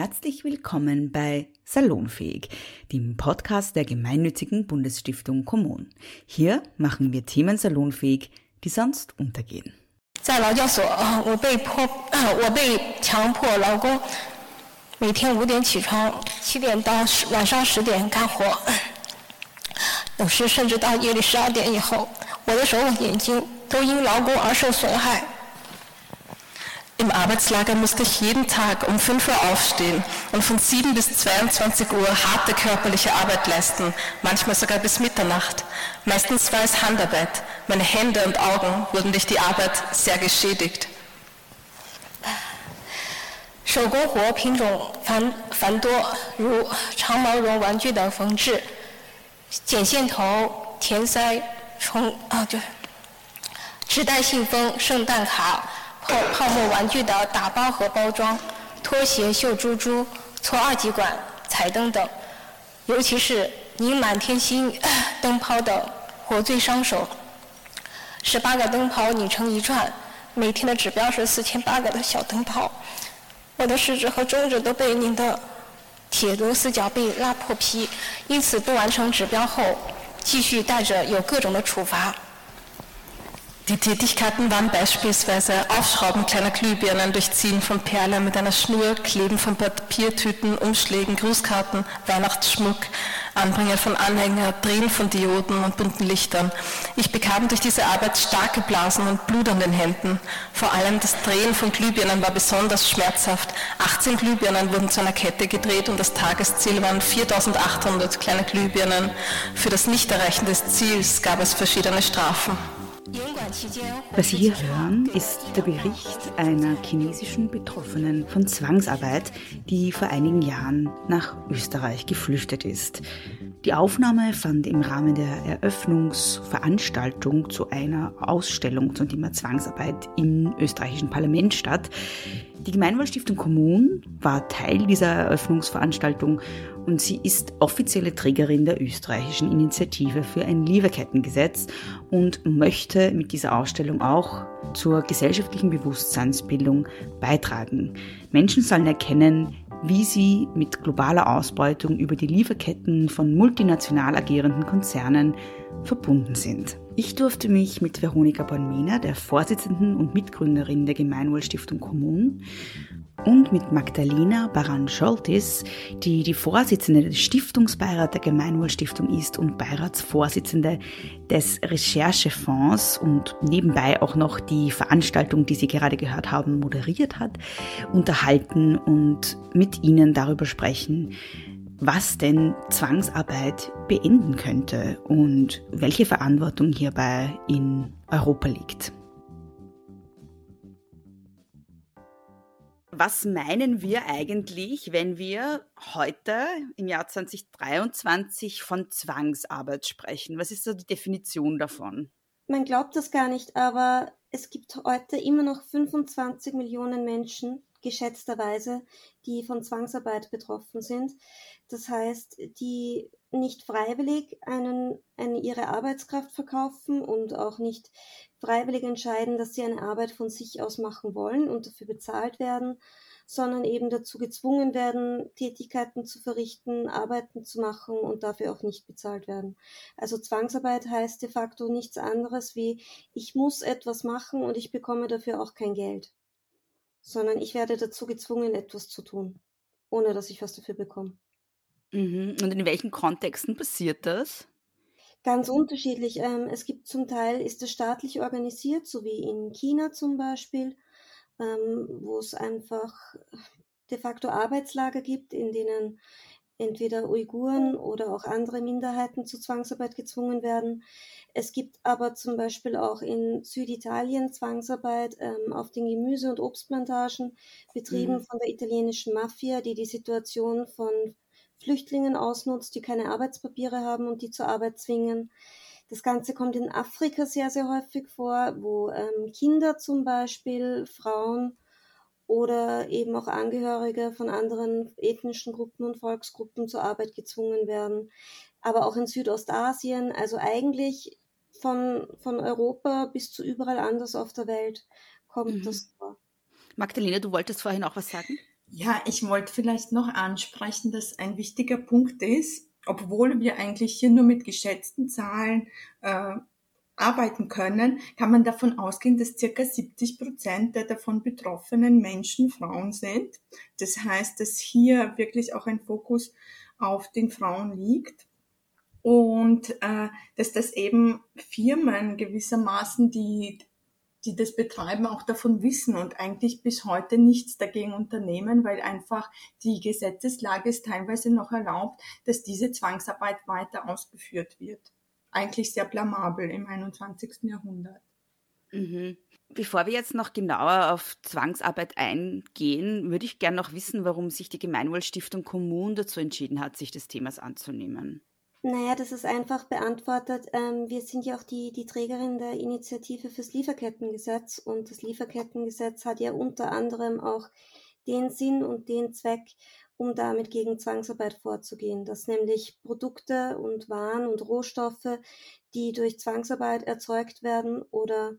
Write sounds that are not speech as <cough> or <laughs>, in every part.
Herzlich willkommen bei Salonfähig, dem Podcast der gemeinnützigen Bundesstiftung Kommun. Hier machen wir Themen salonfähig, die sonst untergehen. 在劳教所，我被迫，我被强迫劳工每天五点起床，七点到晚上十点干活，有时甚至到夜里十二点以后，我的手眼睛都因劳工而受损害。 Im Arbeitslager musste ich jeden Tag um 5 Uhr aufstehen und von 7 bis 22 Uhr harte körperliche Arbeit leisten, manchmal sogar bis Mitternacht. Meistens war es Handarbeit. Meine Hände und Augen wurden durch die Arbeit sehr geschädigt. 手工活品种繁繁多，如长毛绒玩具的缝制、剪线头、填塞、冲啊，对，纸袋信封、圣诞卡。 泡沫玩具的打包和包装，拖鞋绣珠珠、搓二极管、彩灯等，尤其是拧满天星灯泡的火最伤手。十八个灯泡拧成一串，每天的指标是四千八个的小灯泡。我的食指和中指都被拧的铁螺丝脚被拉破皮，因此不完成指标后，继续带着有各种的处罚。Die Tätigkeiten waren beispielsweise Aufschrauben kleiner Glühbirnen, Durchziehen von Perle mit einer Schnur, Kleben von Papiertüten, Umschlägen, Grußkarten, Weihnachtsschmuck, Anbringen von Anhänger, Drehen von Dioden und bunten Lichtern. Ich bekam durch diese Arbeit starke Blasen und Blut an den Händen. Vor allem das Drehen von Glühbirnen war besonders schmerzhaft. 18 Glühbirnen wurden zu einer Kette gedreht und das Tagesziel waren 4800 kleine Glühbirnen. Für das Nichterreichen des Ziels gab es verschiedene Strafen. Was Sie hier hören, ist der Bericht einer chinesischen Betroffenen von Zwangsarbeit, die vor einigen Jahren nach Österreich geflüchtet ist. Die Aufnahme fand im Rahmen der Eröffnungsveranstaltung zu einer Ausstellung zum Thema Zwangsarbeit im österreichischen Parlament statt. Die Gemeinwohlstiftung Kommun war Teil dieser Eröffnungsveranstaltung und sie ist offizielle Trägerin der österreichischen Initiative für ein Lieferkettengesetz und möchte mit dieser Ausstellung auch zur gesellschaftlichen Bewusstseinsbildung beitragen. Menschen sollen erkennen, wie sie mit globaler Ausbeutung über die Lieferketten von multinational agierenden Konzernen verbunden sind. Ich durfte mich mit Veronika Bonmena, der Vorsitzenden und Mitgründerin der Gemeinwohlstiftung Kommun, und mit Magdalena Baran-Scholtis, die die Vorsitzende des Stiftungsbeirats der Gemeinwohlstiftung ist und Beiratsvorsitzende des Recherchefonds und nebenbei auch noch die Veranstaltung, die Sie gerade gehört haben, moderiert hat, unterhalten und mit Ihnen darüber sprechen, was denn Zwangsarbeit beenden könnte und welche Verantwortung hierbei in Europa liegt. Was meinen wir eigentlich, wenn wir heute im Jahr 2023 von Zwangsarbeit sprechen? Was ist so die Definition davon? Man glaubt das gar nicht, aber es gibt heute immer noch 25 Millionen Menschen, geschätzterweise, die von Zwangsarbeit betroffen sind. Das heißt, die nicht freiwillig einen, eine, ihre Arbeitskraft verkaufen und auch nicht freiwillig entscheiden, dass sie eine Arbeit von sich aus machen wollen und dafür bezahlt werden, sondern eben dazu gezwungen werden, Tätigkeiten zu verrichten, Arbeiten zu machen und dafür auch nicht bezahlt werden. Also Zwangsarbeit heißt de facto nichts anderes wie, ich muss etwas machen und ich bekomme dafür auch kein Geld, sondern ich werde dazu gezwungen, etwas zu tun, ohne dass ich was dafür bekomme. Mhm. Und in welchen Kontexten passiert das? Ganz unterschiedlich. Ähm, es gibt zum Teil, ist es staatlich organisiert, so wie in China zum Beispiel, ähm, wo es einfach de facto Arbeitslager gibt, in denen entweder Uiguren oder auch andere Minderheiten zu Zwangsarbeit gezwungen werden. Es gibt aber zum Beispiel auch in Süditalien Zwangsarbeit ähm, auf den Gemüse- und Obstplantagen, betrieben mhm. von der italienischen Mafia, die die Situation von Flüchtlingen ausnutzt, die keine Arbeitspapiere haben und die zur Arbeit zwingen. Das Ganze kommt in Afrika sehr, sehr häufig vor, wo ähm, Kinder zum Beispiel, Frauen oder eben auch Angehörige von anderen ethnischen Gruppen und Volksgruppen zur Arbeit gezwungen werden. Aber auch in Südostasien, also eigentlich von, von Europa bis zu überall anders auf der Welt kommt mhm. das vor. Magdalena, du wolltest vorhin auch was sagen? Ja, ich wollte vielleicht noch ansprechen, dass ein wichtiger Punkt ist, obwohl wir eigentlich hier nur mit geschätzten Zahlen äh, arbeiten können, kann man davon ausgehen, dass circa 70 Prozent der davon betroffenen Menschen Frauen sind. Das heißt, dass hier wirklich auch ein Fokus auf den Frauen liegt und äh, dass das eben Firmen gewissermaßen, die die das betreiben, auch davon wissen und eigentlich bis heute nichts dagegen unternehmen, weil einfach die Gesetzeslage es teilweise noch erlaubt, dass diese Zwangsarbeit weiter ausgeführt wird eigentlich sehr blamabel im 21. Jahrhundert. Mhm. Bevor wir jetzt noch genauer auf Zwangsarbeit eingehen, würde ich gerne noch wissen, warum sich die Gemeinwohlstiftung Kommun dazu entschieden hat, sich des Themas anzunehmen. Naja, das ist einfach beantwortet. Ähm, wir sind ja auch die, die Trägerin der Initiative fürs Lieferkettengesetz und das Lieferkettengesetz hat ja unter anderem auch den Sinn und den Zweck, um damit gegen Zwangsarbeit vorzugehen, dass nämlich Produkte und Waren und Rohstoffe, die durch Zwangsarbeit erzeugt werden oder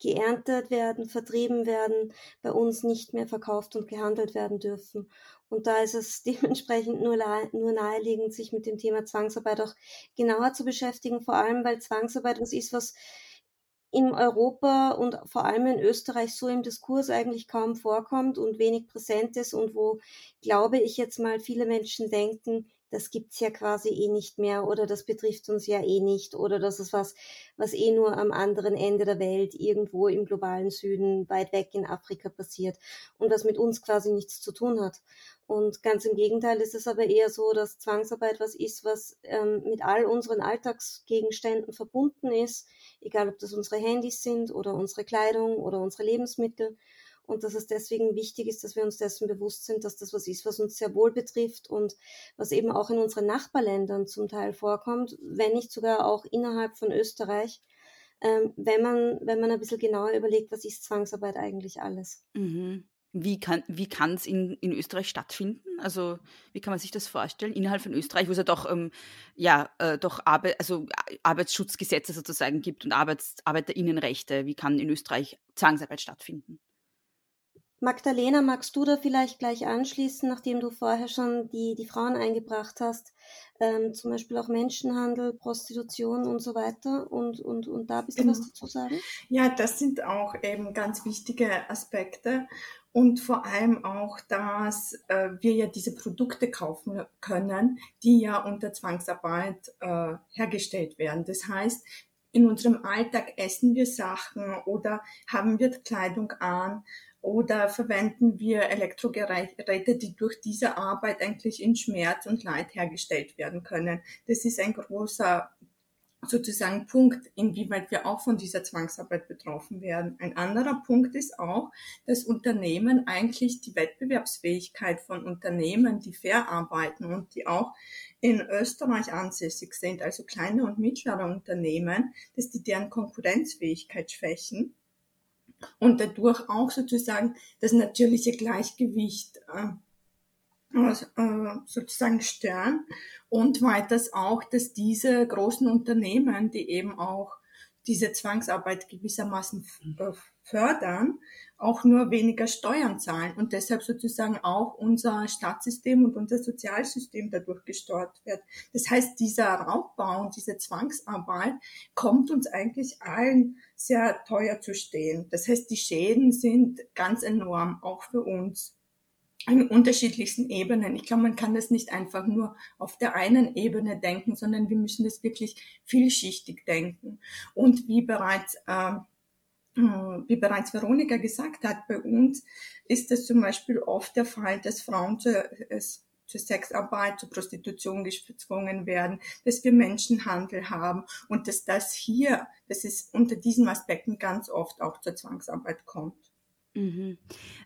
geerntet werden, vertrieben werden, bei uns nicht mehr verkauft und gehandelt werden dürfen. Und da ist es <laughs> dementsprechend nur, nur naheliegend, sich mit dem Thema Zwangsarbeit auch genauer zu beschäftigen, vor allem weil Zwangsarbeit was ist, was in Europa und vor allem in Österreich so im Diskurs eigentlich kaum vorkommt und wenig präsent ist und wo, glaube ich jetzt mal, viele Menschen denken, das gibt's ja quasi eh nicht mehr oder das betrifft uns ja eh nicht oder das ist was, was eh nur am anderen Ende der Welt irgendwo im globalen Süden weit weg in Afrika passiert und was mit uns quasi nichts zu tun hat. Und ganz im Gegenteil ist es aber eher so, dass Zwangsarbeit was ist, was ähm, mit all unseren Alltagsgegenständen verbunden ist, egal ob das unsere Handys sind oder unsere Kleidung oder unsere Lebensmittel und dass es deswegen wichtig ist, dass wir uns dessen bewusst sind, dass das was ist, was uns sehr wohl betrifft und was eben auch in unseren Nachbarländern zum Teil vorkommt, wenn nicht sogar auch innerhalb von Österreich, ähm, wenn man wenn man ein bisschen genauer überlegt, was ist Zwangsarbeit eigentlich alles. Mhm. Wie kann wie es in, in Österreich stattfinden? Also wie kann man sich das vorstellen innerhalb von Österreich, wo es ja doch ähm, ja äh, doch Arbeit, also Arbeitsschutzgesetze sozusagen gibt und Arbeits Arbeiterinnenrechte. Wie kann in Österreich Zwangsarbeit stattfinden? Magdalena, magst du da vielleicht gleich anschließen, nachdem du vorher schon die, die Frauen eingebracht hast, ähm, zum Beispiel auch Menschenhandel, Prostitution und so weiter und, und, und da ein bisschen genau. was dazu sagen? Ja, das sind auch eben ganz wichtige Aspekte und vor allem auch, dass äh, wir ja diese Produkte kaufen können, die ja unter Zwangsarbeit äh, hergestellt werden. Das heißt, in unserem Alltag essen wir Sachen oder haben wir Kleidung an oder verwenden wir Elektrogeräte, die durch diese Arbeit eigentlich in Schmerz und Leid hergestellt werden können. Das ist ein großer sozusagen Punkt, inwieweit wir auch von dieser Zwangsarbeit betroffen werden. Ein anderer Punkt ist auch, dass Unternehmen eigentlich die Wettbewerbsfähigkeit von Unternehmen, die fair arbeiten und die auch in Österreich ansässig sind, also kleine und mittlere Unternehmen, dass die deren Konkurrenzfähigkeit schwächen und dadurch auch sozusagen das natürliche Gleichgewicht äh, äh, sozusagen stören. Und weiters auch, dass diese großen Unternehmen, die eben auch diese Zwangsarbeit gewissermaßen äh, fördern, auch nur weniger Steuern zahlen und deshalb sozusagen auch unser Staatssystem und unser Sozialsystem dadurch gestört wird. Das heißt, dieser Raubbau und diese Zwangsarbeit kommt uns eigentlich allen sehr teuer zu stehen. Das heißt, die Schäden sind ganz enorm, auch für uns in unterschiedlichsten Ebenen. Ich glaube, man kann das nicht einfach nur auf der einen Ebene denken, sondern wir müssen das wirklich vielschichtig denken. Und wie bereits äh, wie bereits Veronika gesagt hat, bei uns ist es zum Beispiel oft der Fall, dass Frauen zu, zur Sexarbeit, zur Prostitution gezwungen werden, dass wir Menschenhandel haben und dass das hier, dass es unter diesen Aspekten ganz oft auch zur Zwangsarbeit kommt. Mhm.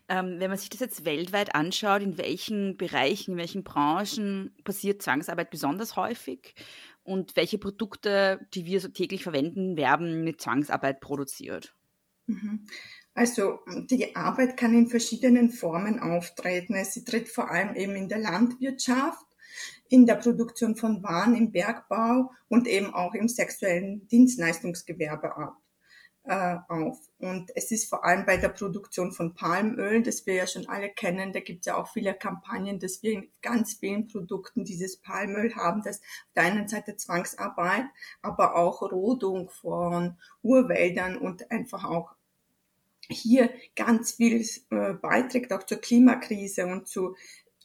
Ähm, wenn man sich das jetzt weltweit anschaut, in welchen Bereichen, in welchen Branchen passiert Zwangsarbeit besonders häufig und welche Produkte, die wir so täglich verwenden, werden mit Zwangsarbeit produziert? Mhm. Also die Arbeit kann in verschiedenen Formen auftreten. Sie tritt vor allem eben in der Landwirtschaft, in der Produktion von Waren im Bergbau und eben auch im sexuellen Dienstleistungsgewerbe ab. Äh, auf. Und es ist vor allem bei der Produktion von Palmöl, das wir ja schon alle kennen, da gibt es ja auch viele Kampagnen, dass wir in ganz vielen Produkten dieses Palmöl haben, das auf der einen Seite Zwangsarbeit, aber auch Rodung von Urwäldern und einfach auch hier ganz viel äh, beiträgt, auch zur Klimakrise und zu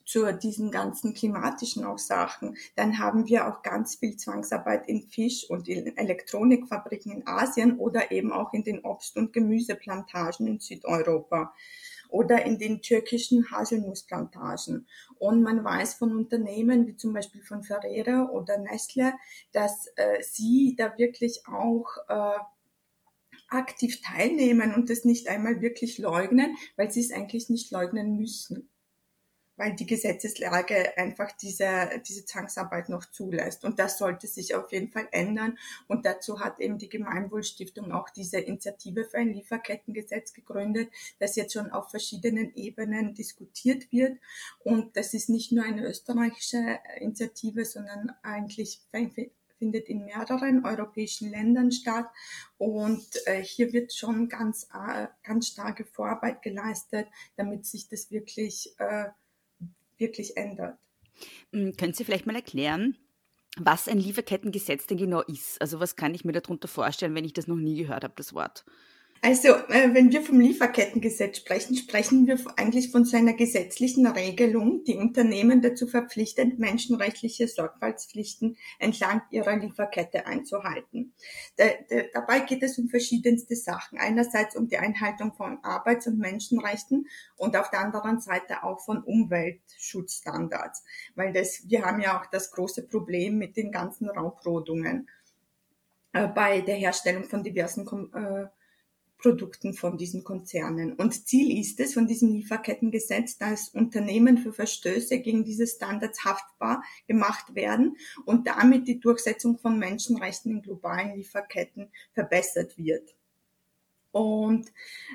zu diesen ganzen klimatischen auch Sachen. Dann haben wir auch ganz viel Zwangsarbeit in Fisch- und in Elektronikfabriken in Asien oder eben auch in den Obst- und Gemüseplantagen in Südeuropa oder in den türkischen Haselnussplantagen. Und man weiß von Unternehmen wie zum Beispiel von Ferrera oder Nestle, dass äh, sie da wirklich auch äh, aktiv teilnehmen und das nicht einmal wirklich leugnen, weil sie es eigentlich nicht leugnen müssen weil die Gesetzeslage einfach diese, diese Zwangsarbeit noch zulässt. Und das sollte sich auf jeden Fall ändern. Und dazu hat eben die Gemeinwohlstiftung auch diese Initiative für ein Lieferkettengesetz gegründet, das jetzt schon auf verschiedenen Ebenen diskutiert wird. Und das ist nicht nur eine österreichische Initiative, sondern eigentlich findet in mehreren europäischen Ländern statt. Und äh, hier wird schon ganz, äh, ganz starke Vorarbeit geleistet, damit sich das wirklich äh, wirklich ändert. Hm, können Sie vielleicht mal erklären, was ein Lieferkettengesetz denn genau ist? Also was kann ich mir darunter vorstellen, wenn ich das noch nie gehört habe, das Wort? Also, äh, wenn wir vom Lieferkettengesetz sprechen, sprechen wir eigentlich von so einer gesetzlichen Regelung, die Unternehmen dazu verpflichtet, menschenrechtliche Sorgfaltspflichten entlang ihrer Lieferkette einzuhalten. Da, dabei geht es um verschiedenste Sachen. Einerseits um die Einhaltung von Arbeits- und Menschenrechten und auf der anderen Seite auch von Umweltschutzstandards. Weil das, wir haben ja auch das große Problem mit den ganzen Raubrodungen äh, bei der Herstellung von diversen äh, Produkten von diesen Konzernen. Und Ziel ist es von diesem Lieferkettengesetz, dass Unternehmen für Verstöße gegen diese Standards haftbar gemacht werden und damit die Durchsetzung von Menschenrechten in globalen Lieferketten verbessert wird. Und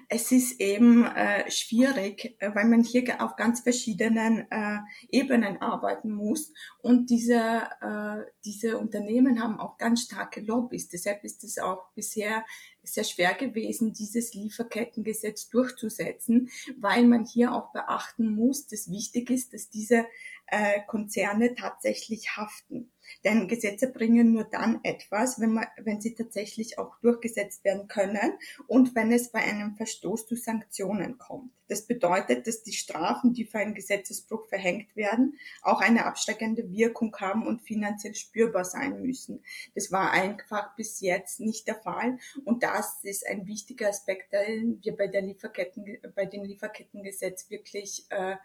es ist eben äh, schwierig, äh, weil man hier auf ganz verschiedenen äh, Ebenen arbeiten muss. Und diese, äh, diese Unternehmen haben auch ganz starke Lobbys. Deshalb ist es auch bisher sehr schwer gewesen, dieses Lieferkettengesetz durchzusetzen, weil man hier auch beachten muss, dass wichtig ist, dass diese äh, Konzerne tatsächlich haften. Denn Gesetze bringen nur dann etwas, wenn, man, wenn sie tatsächlich auch durchgesetzt werden können und wenn es bei einem Verstoß zu Sanktionen kommt. Das bedeutet, dass die Strafen, die für einen Gesetzesbruch verhängt werden, auch eine abschreckende Wirkung haben und finanziell spürbar sein müssen. Das war einfach bis jetzt nicht der Fall und das ist ein wichtiger Aspekt, den wir bei der Lieferketten, bei dem Lieferkettengesetz wirklich äh,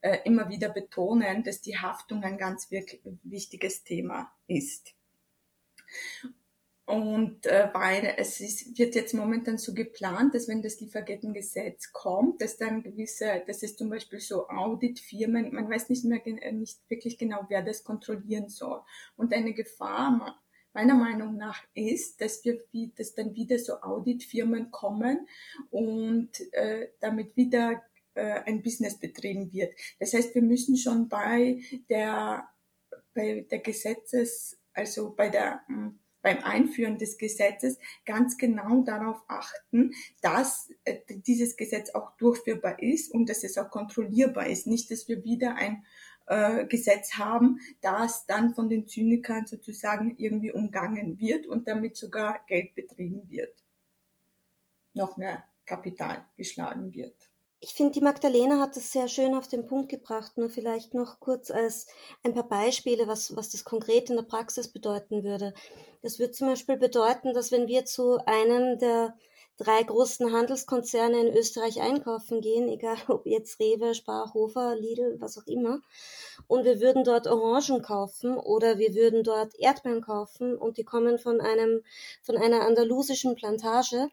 äh, immer wieder betonen, dass die Haftung ein ganz wichtiges Thema ist. Und äh, weil es ist, wird jetzt momentan so geplant, dass wenn das Lieferkettengesetz kommt, dass dann gewisse, das ist zum Beispiel so Auditfirmen, man weiß nicht mehr äh, nicht wirklich genau, wer das kontrollieren soll. Und eine Gefahr meiner Meinung nach ist, dass wir, dass dann wieder so Auditfirmen kommen und äh, damit wieder äh, ein Business betrieben wird. Das heißt, wir müssen schon bei der, bei der Gesetzes, also bei der, hm, beim Einführen des Gesetzes ganz genau darauf achten, dass äh, dieses Gesetz auch durchführbar ist und dass es auch kontrollierbar ist. Nicht, dass wir wieder ein äh, Gesetz haben, das dann von den Zynikern sozusagen irgendwie umgangen wird und damit sogar Geld betrieben wird. Noch mehr Kapital geschlagen wird. Ich finde, die Magdalena hat das sehr schön auf den Punkt gebracht. Nur vielleicht noch kurz als ein paar Beispiele, was, was das konkret in der Praxis bedeuten würde. Das würde zum Beispiel bedeuten, dass wenn wir zu einem der drei großen Handelskonzerne in Österreich einkaufen gehen, egal ob jetzt Rewe, Spar, Hofer, Lidl, was auch immer, und wir würden dort Orangen kaufen oder wir würden dort Erdbeeren kaufen und die kommen von einem, von einer andalusischen Plantage,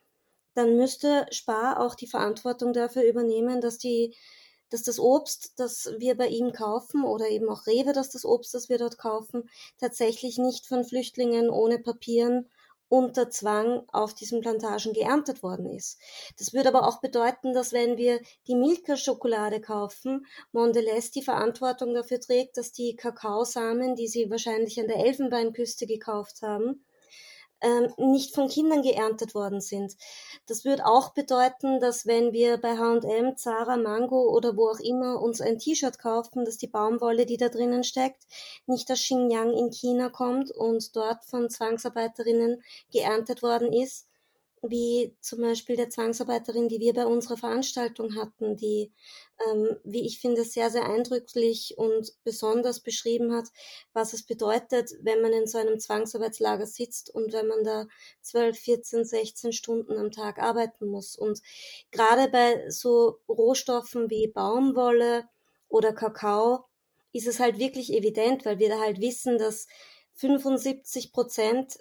dann müsste Spar auch die Verantwortung dafür übernehmen, dass die dass das Obst, das wir bei ihm kaufen oder eben auch Rewe, dass das Obst, das wir dort kaufen, tatsächlich nicht von Flüchtlingen ohne Papieren unter Zwang auf diesen Plantagen geerntet worden ist. Das würde aber auch bedeuten, dass wenn wir die Milka-Schokolade kaufen, Mondelez die Verantwortung dafür trägt, dass die Kakaosamen, die sie wahrscheinlich an der Elfenbeinküste gekauft haben, ähm, nicht von Kindern geerntet worden sind. Das würde auch bedeuten, dass wenn wir bei H&M, Zara, Mango oder wo auch immer uns ein T-Shirt kaufen, dass die Baumwolle, die da drinnen steckt, nicht aus Xinjiang in China kommt und dort von Zwangsarbeiterinnen geerntet worden ist, wie zum Beispiel der Zwangsarbeiterin, die wir bei unserer Veranstaltung hatten, die, ähm, wie ich finde, sehr, sehr eindrücklich und besonders beschrieben hat, was es bedeutet, wenn man in so einem Zwangsarbeitslager sitzt und wenn man da 12, 14, 16 Stunden am Tag arbeiten muss. Und gerade bei so Rohstoffen wie Baumwolle oder Kakao ist es halt wirklich evident, weil wir da halt wissen, dass 75 Prozent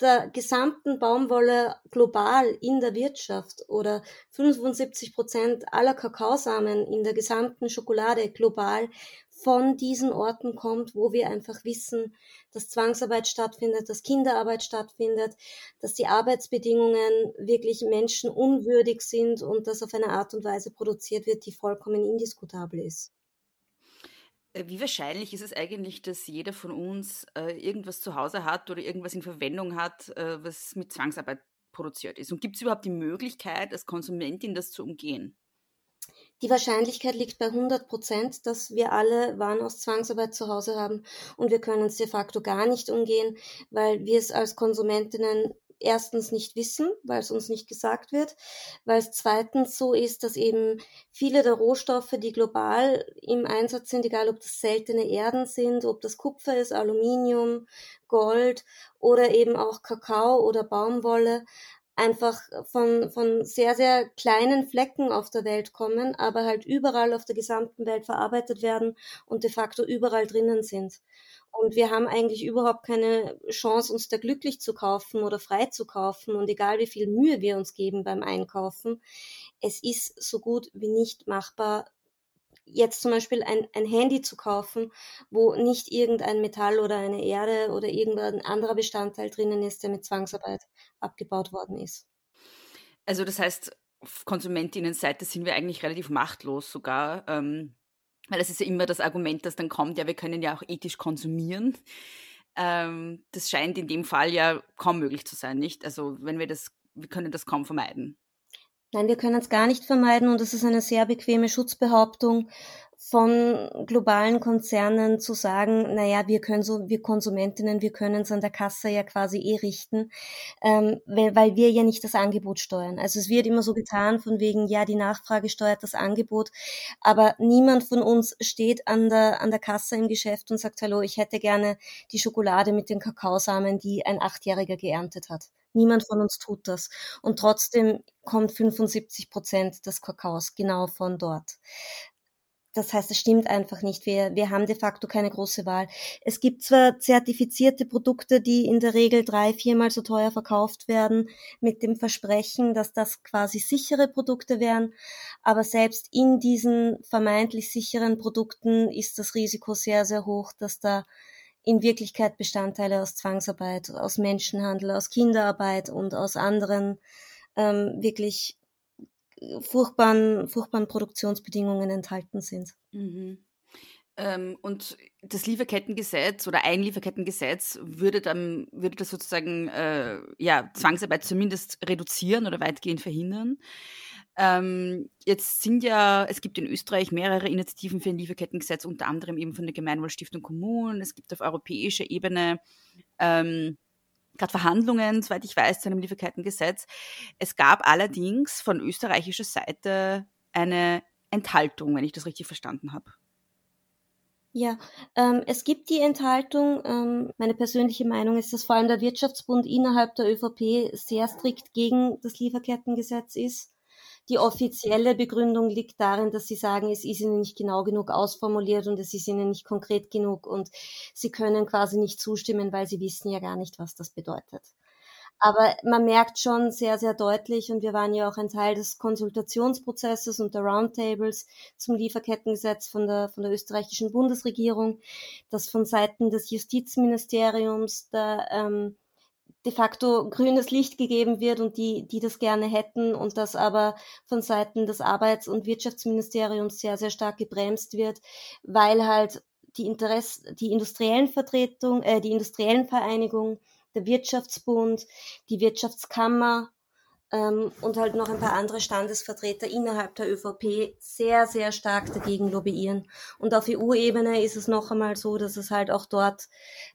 der gesamten Baumwolle global in der Wirtschaft oder 75 Prozent aller Kakaosamen in der gesamten Schokolade global von diesen Orten kommt, wo wir einfach wissen, dass Zwangsarbeit stattfindet, dass Kinderarbeit stattfindet, dass die Arbeitsbedingungen wirklich menschenunwürdig sind und dass auf eine Art und Weise produziert wird, die vollkommen indiskutabel ist. Äh, wie wahrscheinlich ist es eigentlich, dass jeder von uns äh, irgendwas zu Hause hat oder irgendwas in Verwendung hat, äh, was mit Zwangsarbeit produziert ist? Und gibt es überhaupt die Möglichkeit, als Konsumentin das zu umgehen? Die Wahrscheinlichkeit liegt bei 100 Prozent, dass wir alle Waren aus Zwangsarbeit zu Hause haben und wir können es de facto gar nicht umgehen, weil wir es als Konsumentinnen erstens nicht wissen, weil es uns nicht gesagt wird, weil es zweitens so ist, dass eben viele der Rohstoffe, die global im Einsatz sind, egal ob das seltene Erden sind, ob das Kupfer ist, Aluminium, Gold oder eben auch Kakao oder Baumwolle, einfach von, von sehr, sehr kleinen Flecken auf der Welt kommen, aber halt überall auf der gesamten Welt verarbeitet werden und de facto überall drinnen sind. Und wir haben eigentlich überhaupt keine Chance, uns da glücklich zu kaufen oder frei zu kaufen. Und egal wie viel Mühe wir uns geben beim Einkaufen, es ist so gut wie nicht machbar, jetzt zum Beispiel ein, ein Handy zu kaufen, wo nicht irgendein Metall oder eine Erde oder irgendein anderer Bestandteil drinnen ist, der mit Zwangsarbeit abgebaut worden ist. Also das heißt, auf Konsumentinnenseite sind wir eigentlich relativ machtlos sogar. Ähm, weil das ist ja immer das Argument, das dann kommt, ja, wir können ja auch ethisch konsumieren. Ähm, das scheint in dem Fall ja kaum möglich zu sein, nicht? Also wenn wir das, wir können das kaum vermeiden. Nein, wir können es gar nicht vermeiden und es ist eine sehr bequeme Schutzbehauptung, von globalen Konzernen zu sagen, naja, wir können so, wir Konsumentinnen, wir können es an der Kasse ja quasi eh richten, ähm, weil, weil wir ja nicht das Angebot steuern. Also es wird immer so getan von wegen, ja, die Nachfrage steuert das Angebot, aber niemand von uns steht an der, an der Kasse im Geschäft und sagt, hallo, ich hätte gerne die Schokolade mit den Kakaosamen, die ein Achtjähriger geerntet hat. Niemand von uns tut das. Und trotzdem kommt 75 Prozent des Kakaos genau von dort. Das heißt, es stimmt einfach nicht. Wir, wir haben de facto keine große Wahl. Es gibt zwar zertifizierte Produkte, die in der Regel drei, viermal so teuer verkauft werden, mit dem Versprechen, dass das quasi sichere Produkte wären. Aber selbst in diesen vermeintlich sicheren Produkten ist das Risiko sehr, sehr hoch, dass da in Wirklichkeit Bestandteile aus Zwangsarbeit, aus Menschenhandel, aus Kinderarbeit und aus anderen ähm, wirklich furchtbaren, furchtbaren Produktionsbedingungen enthalten sind. Mhm. Ähm, und das Lieferkettengesetz oder ein Lieferkettengesetz würde dann würde das sozusagen äh, ja, Zwangsarbeit zumindest reduzieren oder weitgehend verhindern. Ähm, jetzt sind ja, es gibt in Österreich mehrere Initiativen für ein Lieferkettengesetz, unter anderem eben von der Gemeinwohlstiftung Kommunen. Es gibt auf europäischer Ebene ähm, gerade Verhandlungen, soweit ich weiß, zu einem Lieferkettengesetz. Es gab allerdings von österreichischer Seite eine Enthaltung, wenn ich das richtig verstanden habe. Ja, ähm, es gibt die Enthaltung. Ähm, meine persönliche Meinung ist, dass vor allem der Wirtschaftsbund innerhalb der ÖVP sehr strikt gegen das Lieferkettengesetz ist. Die offizielle Begründung liegt darin, dass sie sagen, es ist ihnen nicht genau genug ausformuliert und es ist ihnen nicht konkret genug und sie können quasi nicht zustimmen, weil sie wissen ja gar nicht, was das bedeutet. Aber man merkt schon sehr, sehr deutlich, und wir waren ja auch ein Teil des Konsultationsprozesses und der Roundtables zum Lieferkettengesetz von der, von der österreichischen Bundesregierung, dass von Seiten des Justizministeriums der ähm, de facto grünes Licht gegeben wird und die, die das gerne hätten und das aber von Seiten des Arbeits- und Wirtschaftsministeriums sehr, sehr stark gebremst wird, weil halt die Interesse, die industriellen Vertretung, äh, die industriellen Vereinigung der Wirtschaftsbund, die Wirtschaftskammer ähm, und halt noch ein paar andere Standesvertreter innerhalb der ÖVP sehr, sehr stark dagegen lobbyieren. Und auf EU-Ebene ist es noch einmal so, dass es halt auch dort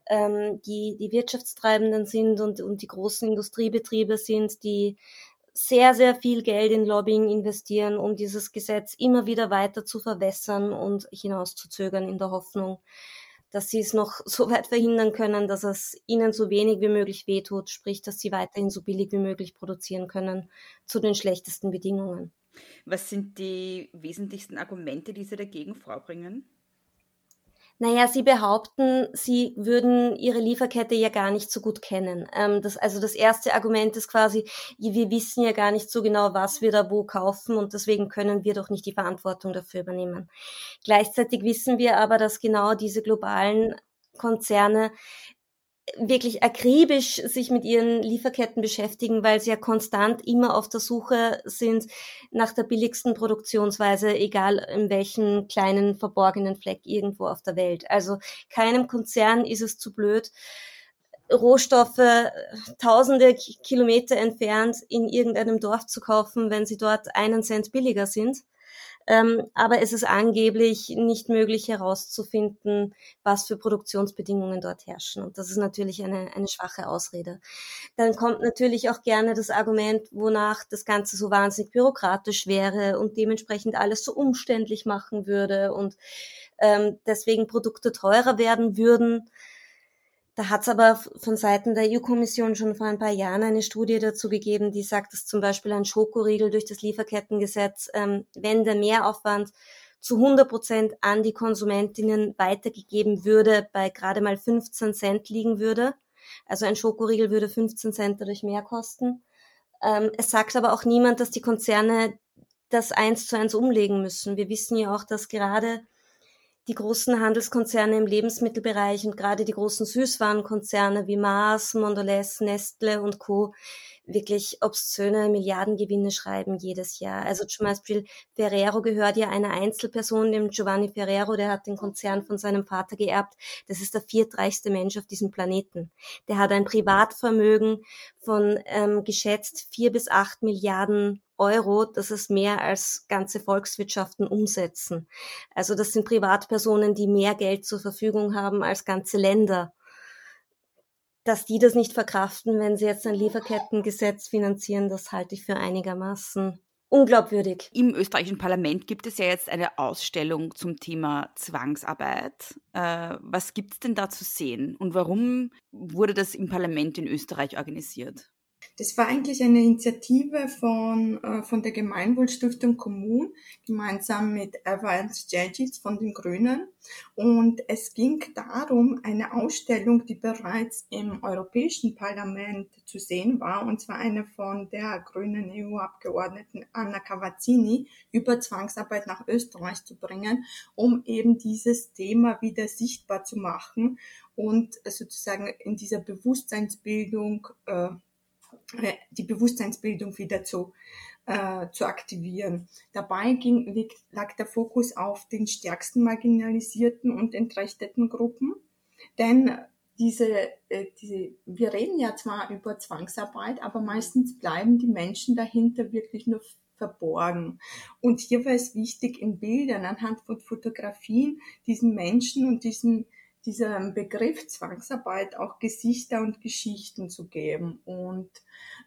ähm, die, die Wirtschaftstreibenden sind und, und die großen Industriebetriebe sind, die sehr, sehr viel Geld in Lobbying investieren, um dieses Gesetz immer wieder weiter zu verwässern und hinauszuzögern in der Hoffnung, dass sie es noch <laughs> so weit verhindern können, dass es ihnen so wenig wie möglich wehtut, sprich, dass sie weiterhin so billig wie möglich produzieren können zu den schlechtesten Bedingungen. Was sind die wesentlichsten Argumente, die Sie dagegen vorbringen? Naja, sie behaupten, sie würden ihre Lieferkette ja gar nicht so gut kennen. Ähm, das, also das erste Argument ist quasi, wir wissen ja gar nicht so genau, was wir da wo kaufen und deswegen können wir doch nicht die Verantwortung dafür übernehmen. Gleichzeitig wissen wir aber, dass genau diese globalen Konzerne wirklich akribisch sich mit ihren Lieferketten beschäftigen, weil sie ja konstant immer auf der Suche sind nach der billigsten Produktionsweise, egal in welchen kleinen verborgenen Fleck irgendwo auf der Welt. Also keinem Konzern ist es zu blöd, Rohstoffe tausende Kilometer entfernt in irgendeinem Dorf zu kaufen, wenn sie dort einen Cent billiger sind. Ähm, aber es ist angeblich nicht möglich herauszufinden, was für Produktionsbedingungen dort herrschen. Und das ist natürlich eine, eine schwache Ausrede. Dann kommt natürlich auch gerne das Argument, wonach das Ganze so wahnsinnig bürokratisch wäre und dementsprechend alles so umständlich machen würde und ähm, deswegen Produkte teurer werden würden. Da hat es aber von Seiten der EU-Kommission schon vor ein paar Jahren eine Studie dazu gegeben, die sagt, dass zum Beispiel ein Schokoriegel durch das Lieferkettengesetz, ähm, wenn der Mehraufwand zu 100 Prozent an die Konsumentinnen weitergegeben würde, bei gerade mal 15 Cent liegen würde. Also ein Schokoriegel würde 15 Cent dadurch mehr kosten. Ähm, es sagt aber auch niemand, dass die Konzerne das eins zu eins umlegen müssen. Wir wissen ja auch, dass gerade die großen Handelskonzerne im Lebensmittelbereich und gerade die großen Süßwarenkonzerne wie Mars, Mondelez, Nestle und Co. wirklich obszöne Milliardengewinne schreiben jedes Jahr. Also zum Beispiel Ferrero gehört ja einer Einzelperson, dem Giovanni Ferrero, der hat den Konzern von seinem Vater geerbt. Das ist der viertreichste Mensch auf diesem Planeten. Der hat ein Privatvermögen von ähm, geschätzt vier bis acht Milliarden Euro, das ist mehr als ganze Volkswirtschaften umsetzen. Also das sind Privatpersonen, die mehr Geld zur Verfügung haben als ganze Länder. Dass die das nicht verkraften, wenn sie jetzt ein Lieferkettengesetz finanzieren, das halte ich für einigermaßen unglaubwürdig. Im österreichischen Parlament gibt es ja jetzt eine Ausstellung zum Thema Zwangsarbeit. Äh, was gibt es denn da zu sehen und warum wurde das im Parlament in Österreich organisiert? Das war eigentlich eine Initiative von, äh, von der Gemeinwohlstiftung Kommun, gemeinsam mit Evans Judges von den Grünen. Und es ging darum, eine Ausstellung, die bereits im Europäischen Parlament zu sehen war, und zwar eine von der grünen EU-Abgeordneten Anna Cavazzini, über Zwangsarbeit nach Österreich zu bringen, um eben dieses Thema wieder sichtbar zu machen und sozusagen in dieser Bewusstseinsbildung äh, die Bewusstseinsbildung wieder zu, äh, zu aktivieren. Dabei ging, lag der Fokus auf den stärksten marginalisierten und entrechteten Gruppen, denn diese, äh, diese, wir reden ja zwar über Zwangsarbeit, aber meistens bleiben die Menschen dahinter wirklich nur verborgen. Und hier war es wichtig, in Bildern anhand von Fotografien diesen Menschen und diesen diesem Begriff Zwangsarbeit auch Gesichter und Geschichten zu geben. Und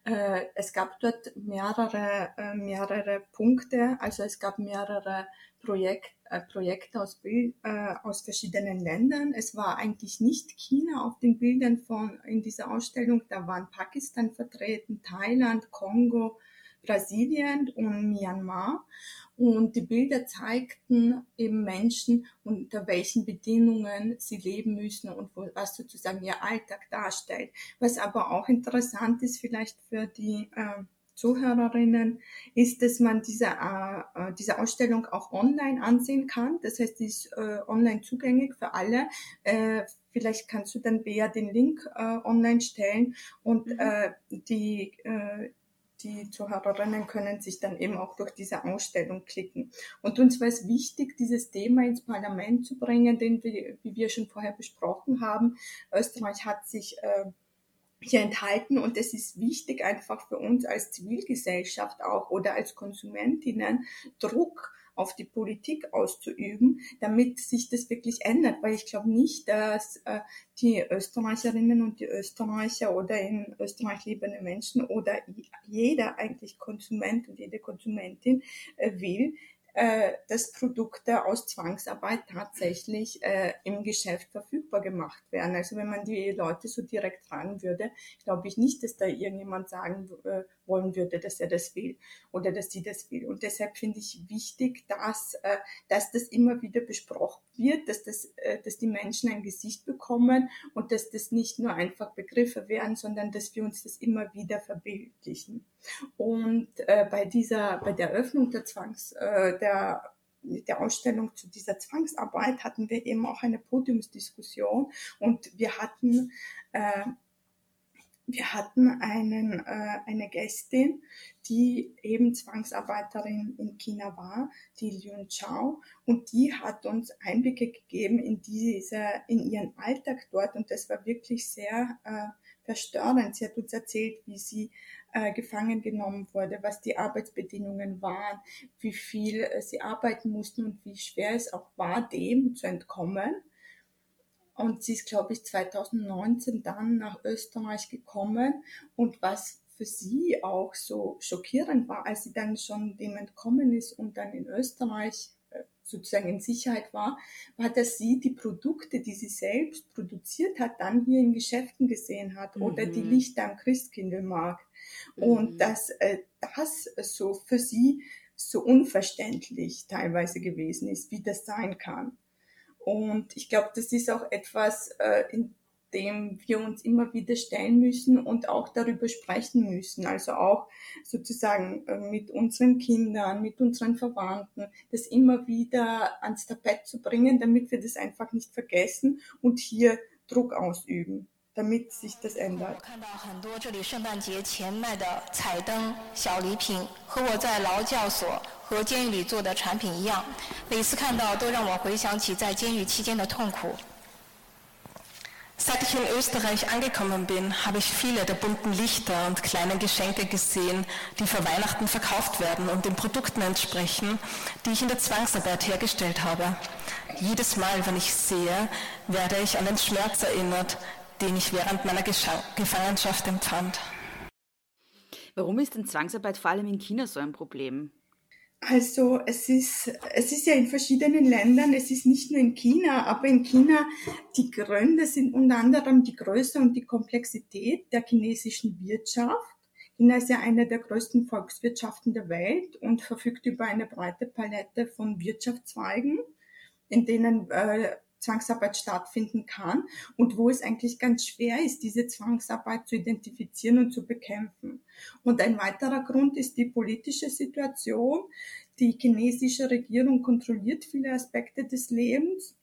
äh, es gab dort mehrere, äh, mehrere Punkte, also es gab mehrere Projekt, äh, Projekte aus, Bild, äh, aus verschiedenen Ländern. Es war eigentlich nicht China auf den Bildern von in dieser Ausstellung, da waren Pakistan vertreten, Thailand, Kongo, Brasilien und Myanmar. Und die Bilder zeigten eben Menschen, unter welchen Bedingungen sie leben müssen und was sozusagen ihr Alltag darstellt. Was aber auch interessant ist vielleicht für die äh, Zuhörerinnen, ist, dass man diese, äh, äh, diese Ausstellung auch online ansehen kann. Das heißt, die ist äh, online zugänglich für alle. Äh, vielleicht kannst du dann Bea den Link äh, online stellen und mhm. äh, die äh, die Zuhörerinnen können sich dann eben auch durch diese Ausstellung klicken. Und uns war es wichtig, dieses Thema ins Parlament zu bringen, denn wie, wie wir schon vorher besprochen haben, Österreich hat sich äh, hier enthalten und es ist wichtig einfach für uns als Zivilgesellschaft auch oder als Konsumentinnen Druck auf die Politik auszuüben, damit sich das wirklich ändert. Weil ich glaube nicht, dass äh, die Österreicherinnen und die Österreicher oder in Österreich lebende Menschen oder jeder eigentlich Konsument und jede Konsumentin äh, will, äh, dass Produkte aus Zwangsarbeit tatsächlich äh, im Geschäft verfügbar gemacht werden. Also wenn man die Leute so direkt fragen würde, glaube ich nicht, dass da irgendjemand sagen äh, wollen würde, dass er das will oder dass sie das will. Und deshalb finde ich wichtig, dass, äh, dass das immer wieder besprochen wird, dass, das, äh, dass die Menschen ein Gesicht bekommen und dass das nicht nur einfach Begriffe werden, sondern dass wir uns das immer wieder verbildlichen. Und äh, bei dieser, bei der Öffnung der Zwangs, äh, der der Ausstellung zu dieser Zwangsarbeit hatten wir eben auch eine Podiumsdiskussion. Und wir hatten äh, wir hatten einen, äh, eine Gästin, die eben Zwangsarbeiterin in China war, die Liun Chao, und die hat uns Einblicke gegeben in diese, in ihren Alltag dort, und das war wirklich sehr äh, verstörend. Sie hat uns erzählt, wie sie äh, gefangen genommen wurde, was die Arbeitsbedingungen waren, wie viel äh, sie arbeiten mussten und wie schwer es auch war, dem zu entkommen. Und sie ist, glaube ich, 2019 dann nach Österreich gekommen. Und was für sie auch so schockierend war, als sie dann schon dem entkommen ist und dann in Österreich äh, sozusagen in Sicherheit war, war, dass sie die Produkte, die sie selbst produziert hat, dann hier in Geschäften gesehen hat mhm. oder die mhm. Lichter am Christkindlmarkt. Mhm. Und dass äh, das so für sie so unverständlich teilweise gewesen ist, wie das sein kann. Und ich glaube, das ist auch etwas, äh, in dem wir uns immer wieder stellen müssen und auch darüber sprechen müssen. Also auch sozusagen äh, mit unseren Kindern, mit unseren Verwandten, das immer wieder ans Tapet zu bringen, damit wir das einfach nicht vergessen und hier Druck ausüben damit sich das ändert. Seit ich in Österreich angekommen bin, habe ich viele der bunten Lichter und kleinen Geschenke gesehen, die vor Weihnachten verkauft werden und den Produkten entsprechen, die ich in der Zwangsarbeit hergestellt habe. Jedes Mal, wenn ich sehe, werde ich an den Schmerz erinnert, den ich während meiner Gefangenschaft empfand. Warum ist denn Zwangsarbeit vor allem in China so ein Problem? Also es ist, es ist ja in verschiedenen Ländern, es ist nicht nur in China, aber in China die Gründe sind unter anderem die Größe und die Komplexität der chinesischen Wirtschaft. China ist ja eine der größten Volkswirtschaften der Welt und verfügt über eine breite Palette von Wirtschaftszweigen, in denen äh, Zwangsarbeit stattfinden kann und wo es eigentlich ganz schwer ist, diese Zwangsarbeit zu identifizieren und zu bekämpfen. Und ein weiterer Grund ist die politische Situation. Die chinesische Regierung kontrolliert viele Aspekte des Lebens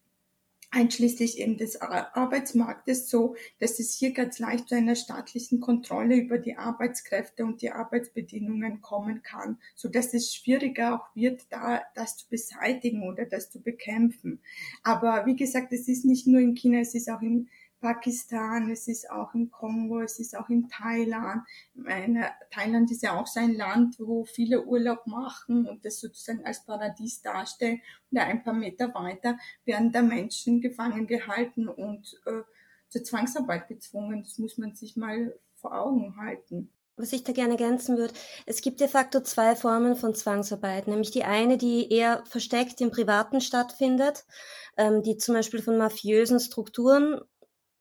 einschließlich eben des Arbeitsmarktes so, dass es hier ganz leicht zu einer staatlichen Kontrolle über die Arbeitskräfte und die Arbeitsbedingungen kommen kann, so dass es schwieriger auch wird, da das zu beseitigen oder das zu bekämpfen. Aber wie gesagt, es ist nicht nur in China, es ist auch in Pakistan, es ist auch im Kongo, es ist auch in Thailand. Meine, Thailand ist ja auch so ein Land, wo viele Urlaub machen und das sozusagen als Paradies darstellen. Und ein paar Meter weiter werden da Menschen gefangen gehalten und äh, zur Zwangsarbeit gezwungen. Das muss man sich mal vor Augen halten. Was ich da gerne ergänzen würde, es gibt de facto zwei Formen von Zwangsarbeit, nämlich die eine, die eher versteckt im Privaten stattfindet, ähm, die zum Beispiel von mafiösen Strukturen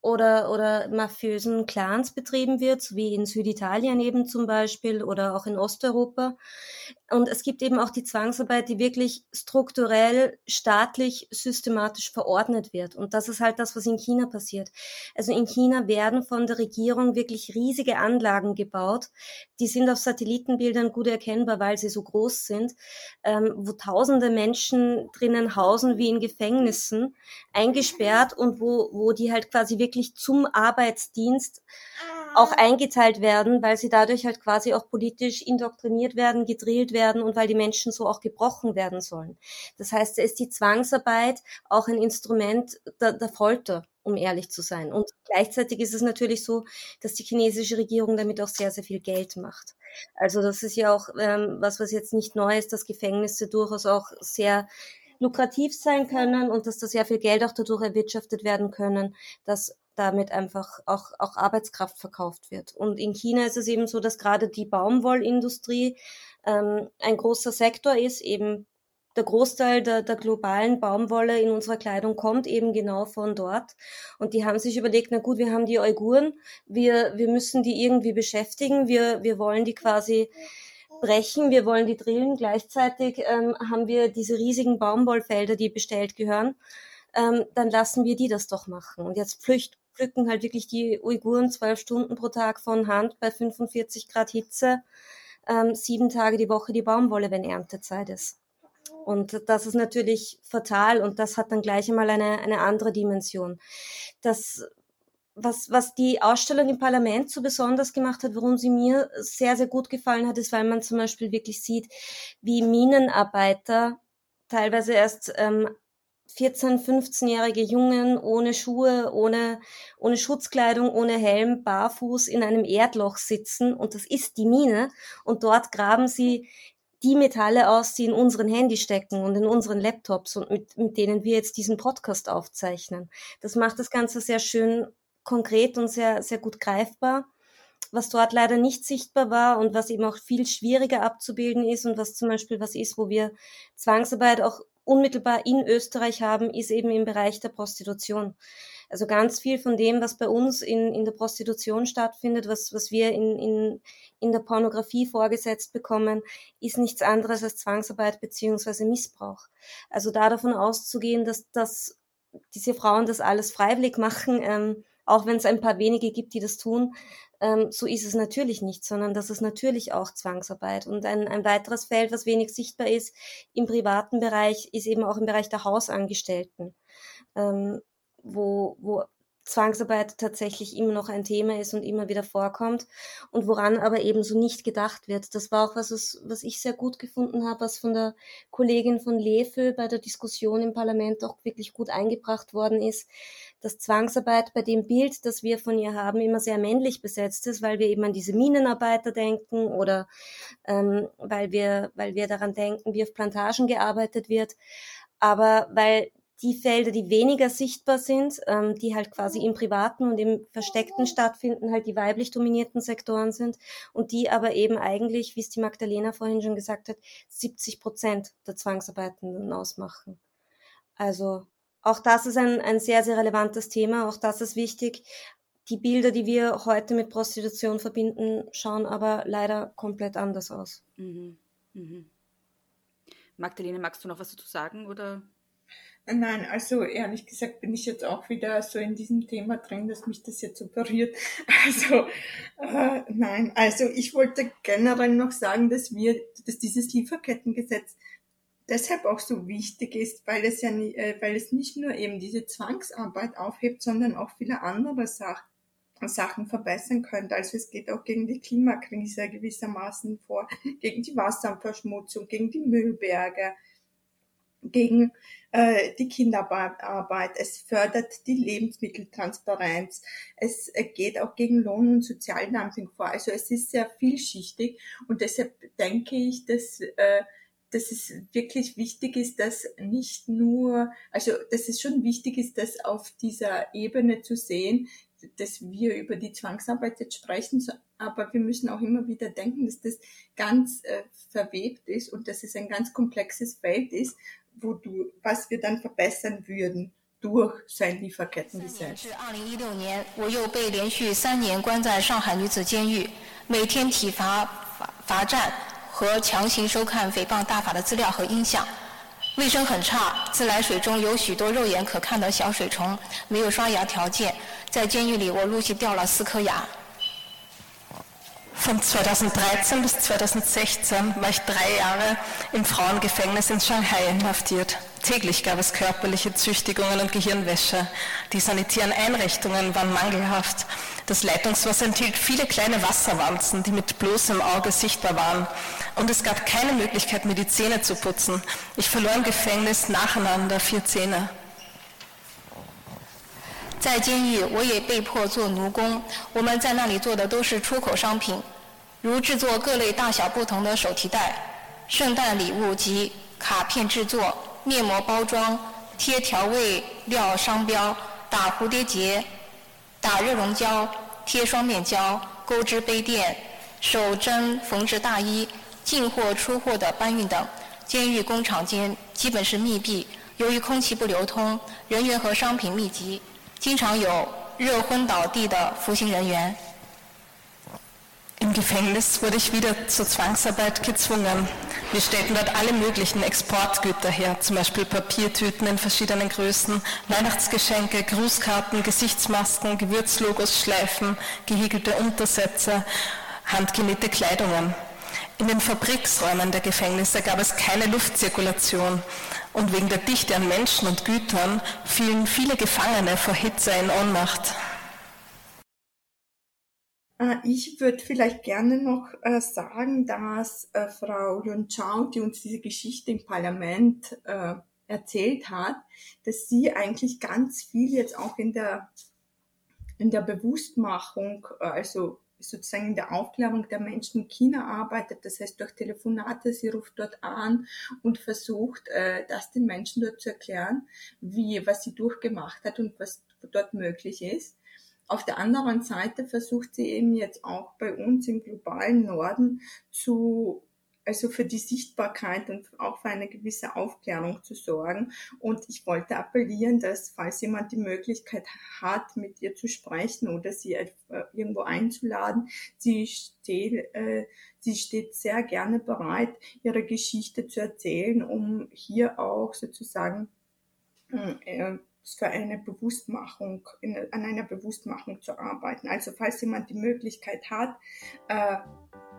oder, oder mafiösen Clans betrieben wird, wie in Süditalien eben zum Beispiel oder auch in Osteuropa. Und es gibt eben auch die Zwangsarbeit, die wirklich strukturell, staatlich, systematisch verordnet wird. Und das ist halt das, was in China passiert. Also in China werden von der Regierung wirklich riesige Anlagen gebaut. Die sind auf Satellitenbildern gut erkennbar, weil sie so groß sind, ähm, wo tausende Menschen drinnen hausen wie in Gefängnissen, eingesperrt und wo, wo die halt quasi wirklich zum Arbeitsdienst auch eingeteilt werden, weil sie dadurch halt quasi auch politisch indoktriniert werden, gedrillt werden und weil die Menschen so auch gebrochen werden sollen. Das heißt, da ist die Zwangsarbeit auch ein Instrument der, der Folter um ehrlich zu sein. Und gleichzeitig ist es natürlich so, dass die chinesische Regierung damit auch sehr, sehr viel Geld macht. Also das ist ja auch ähm, was, was jetzt nicht neu ist, dass Gefängnisse durchaus auch sehr lukrativ sein können und dass da sehr viel Geld auch dadurch erwirtschaftet werden können, dass damit einfach auch, auch Arbeitskraft verkauft wird. Und in China ist es eben so, dass gerade die Baumwollindustrie ähm, ein großer Sektor ist, eben der Großteil der, der globalen Baumwolle in unserer Kleidung kommt eben genau von dort. Und die haben sich überlegt, na gut, wir haben die Uiguren, wir, wir müssen die irgendwie beschäftigen, wir, wir wollen die quasi brechen, wir wollen die drillen. Gleichzeitig ähm, haben wir diese riesigen Baumwollfelder, die bestellt gehören. Ähm, dann lassen wir die das doch machen. Und jetzt pflücht, pflücken halt wirklich die Uiguren zwölf Stunden pro Tag von Hand bei 45 Grad Hitze, ähm, sieben Tage die Woche die Baumwolle, wenn Erntezeit ist. Und das ist natürlich fatal und das hat dann gleich einmal eine, eine andere Dimension. Das, was, was die Ausstellung im Parlament so besonders gemacht hat, warum sie mir sehr, sehr gut gefallen hat, ist, weil man zum Beispiel wirklich sieht, wie Minenarbeiter teilweise erst ähm, 14, 15-jährige Jungen ohne Schuhe, ohne, ohne Schutzkleidung, ohne Helm, barfuß in einem Erdloch sitzen und das ist die Mine und dort graben sie die Metalle aus, die in unseren Handy stecken und in unseren Laptops und mit, mit denen wir jetzt diesen Podcast aufzeichnen. Das macht das Ganze sehr schön konkret und sehr, sehr gut greifbar. Was dort leider nicht sichtbar war und was eben auch viel schwieriger abzubilden ist und was zum Beispiel was ist, wo wir Zwangsarbeit auch unmittelbar in Österreich haben, ist eben im Bereich der Prostitution. Also ganz viel von dem, was bei uns in, in der Prostitution stattfindet, was, was wir in, in, in der Pornografie vorgesetzt bekommen, ist nichts anderes als Zwangsarbeit beziehungsweise Missbrauch. Also da davon auszugehen, dass, dass diese Frauen das alles freiwillig machen, ähm, auch wenn es ein paar wenige gibt, die das tun, ähm, so ist es natürlich nicht, sondern das ist natürlich auch Zwangsarbeit. Und ein, ein weiteres Feld, was wenig sichtbar ist im privaten Bereich, ist eben auch im Bereich der Hausangestellten. Ähm, wo, wo Zwangsarbeit tatsächlich immer noch ein Thema ist und immer wieder vorkommt und woran aber eben so nicht gedacht wird. Das war auch was, was ich sehr gut gefunden habe, was von der Kollegin von Lefel bei der Diskussion im Parlament auch wirklich gut eingebracht worden ist, dass Zwangsarbeit bei dem Bild, das wir von ihr haben, immer sehr männlich besetzt ist, weil wir eben an diese Minenarbeiter denken oder ähm, weil wir, weil wir daran denken, wie auf Plantagen gearbeitet wird. Aber weil die Felder, die weniger sichtbar sind, ähm, die halt quasi im privaten und im versteckten stattfinden, halt die weiblich dominierten Sektoren sind und die aber eben eigentlich, wie es die Magdalena vorhin schon gesagt hat, 70 Prozent der Zwangsarbeitenden ausmachen. Also auch das ist ein, ein sehr, sehr relevantes Thema, auch das ist wichtig. Die Bilder, die wir heute mit Prostitution verbinden, schauen aber leider komplett anders aus. Mhm. Mhm. Magdalene, magst du noch was dazu sagen oder? Nein, also ehrlich gesagt bin ich jetzt auch wieder so in diesem Thema drin, dass mich das jetzt so berührt. <laughs> Also äh, nein, also ich wollte generell noch sagen, dass wir, dass dieses Lieferkettengesetz deshalb auch so wichtig ist, weil es ja, äh, weil es nicht nur eben diese Zwangsarbeit aufhebt, sondern auch viele andere Sachen. Sachen verbessern könnte. Also es geht auch gegen die Klimakrise gewissermaßen vor, gegen die Wasserverschmutzung, gegen die Müllberge, gegen äh, die Kinderarbeit, es fördert die Lebensmitteltransparenz, es äh, geht auch gegen Lohn- und Sozialdumping vor. Also es ist sehr vielschichtig und deshalb denke ich, dass, äh, dass es wirklich wichtig ist, dass nicht nur, also dass es schon wichtig ist, das auf dieser Ebene zu sehen, dass wir über die Zwangsarbeit jetzt sprechen, aber wir müssen auch immer wieder denken, dass das ganz äh, verwebt ist und dass es ein ganz komplexes Feld ist wo du, was wir dann verbessern würden durch sein Lieferkettengesetz. 二零一六年，我又被连续三年关在上海女子监狱，每天体罚、罚罚站 和强行收看诽谤大法的资料和音像。卫生很差，自来水中有许多肉眼可看的小水虫，没有刷牙条件。在监狱里，我陆续掉了四颗牙。Von 2013 bis 2016 war ich drei Jahre im Frauengefängnis in Shanghai inhaftiert. Täglich gab es körperliche Züchtigungen und Gehirnwäsche. Die sanitären Einrichtungen waren mangelhaft. Das Leitungswasser enthielt viele kleine Wasserwanzen, die mit bloßem Auge sichtbar waren. Und es gab keine Möglichkeit, mir die Zähne zu putzen. Ich verlor im Gefängnis nacheinander vier Zähne. 在监狱，我也被迫做奴工。我们在那里做的都是出口商品，如制作各类大小不同的手提袋、圣诞礼物及卡片制作、面膜包装、贴调味料商标、打蝴蝶结、打热熔胶、贴双面胶、钩织杯垫、手针缝制大衣、进货出货的搬运等。监狱工厂间基本是密闭，由于空气不流通，人员和商品密集。经常有热昏倒地的服刑人员。Im Gefängnis wurde ich wieder zur Zwangsarbeit gezwungen. Wir stellten dort alle möglichen Exportgüter her, zum Beispiel Papiertüten in verschiedenen Größen, Weihnachtsgeschenke, Grußkarten, Gesichtsmasken, Gewürzlogos, Schleifen, gehäkelte Untersätze, handgenähte Kleidungen. In den Fabriksräumen der Gefängnisse gab es keine Luftzirkulation und wegen der Dichte an Menschen und Gütern fielen viele Gefangene vor Hitze in Ohnmacht. Äh, ich würde vielleicht gerne noch äh, sagen, dass äh, Frau Yun Chao, die uns diese Geschichte im Parlament erzählt hat, dass sie eigentlich ganz viel jetzt auch in der in der Bewusstmachung, also sozusagen in der Aufklärung der Menschen in China arbeitet, das heißt durch Telefonate, sie ruft dort an und versucht, äh, das den Menschen dort zu erklären, wie, was sie durchgemacht hat und was dort möglich ist. Auf der anderen Seite versucht sie eben jetzt auch bei uns im globalen Norden zu also für die Sichtbarkeit und auch für eine gewisse Aufklärung zu sorgen. Und ich wollte appellieren, dass falls jemand die Möglichkeit hat, mit ihr zu sprechen oder sie äh, irgendwo einzuladen, sie steht, äh, sie steht sehr gerne bereit, ihre Geschichte zu erzählen, um hier auch sozusagen äh, für eine Bewusstmachung, in, an einer Bewusstmachung zu arbeiten. Also falls jemand die Möglichkeit hat, äh,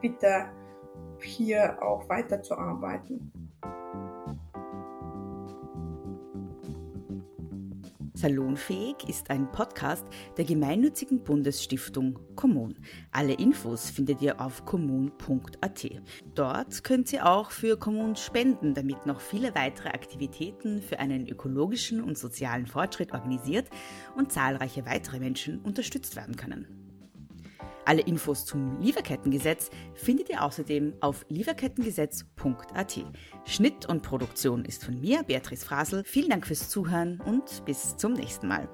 bitte hier auch weiterzuarbeiten. Salonfähig ist ein Podcast der gemeinnützigen Bundesstiftung Kommun. Alle Infos findet ihr auf kommun.at. Dort könnt ihr auch für Kommun spenden, damit noch viele weitere Aktivitäten für einen ökologischen und sozialen Fortschritt organisiert und zahlreiche weitere Menschen unterstützt werden können. Alle Infos zum Lieferkettengesetz findet ihr außerdem auf lieferkettengesetz.at. Schnitt und Produktion ist von mir, Beatrice Frasel. Vielen Dank fürs Zuhören und bis zum nächsten Mal.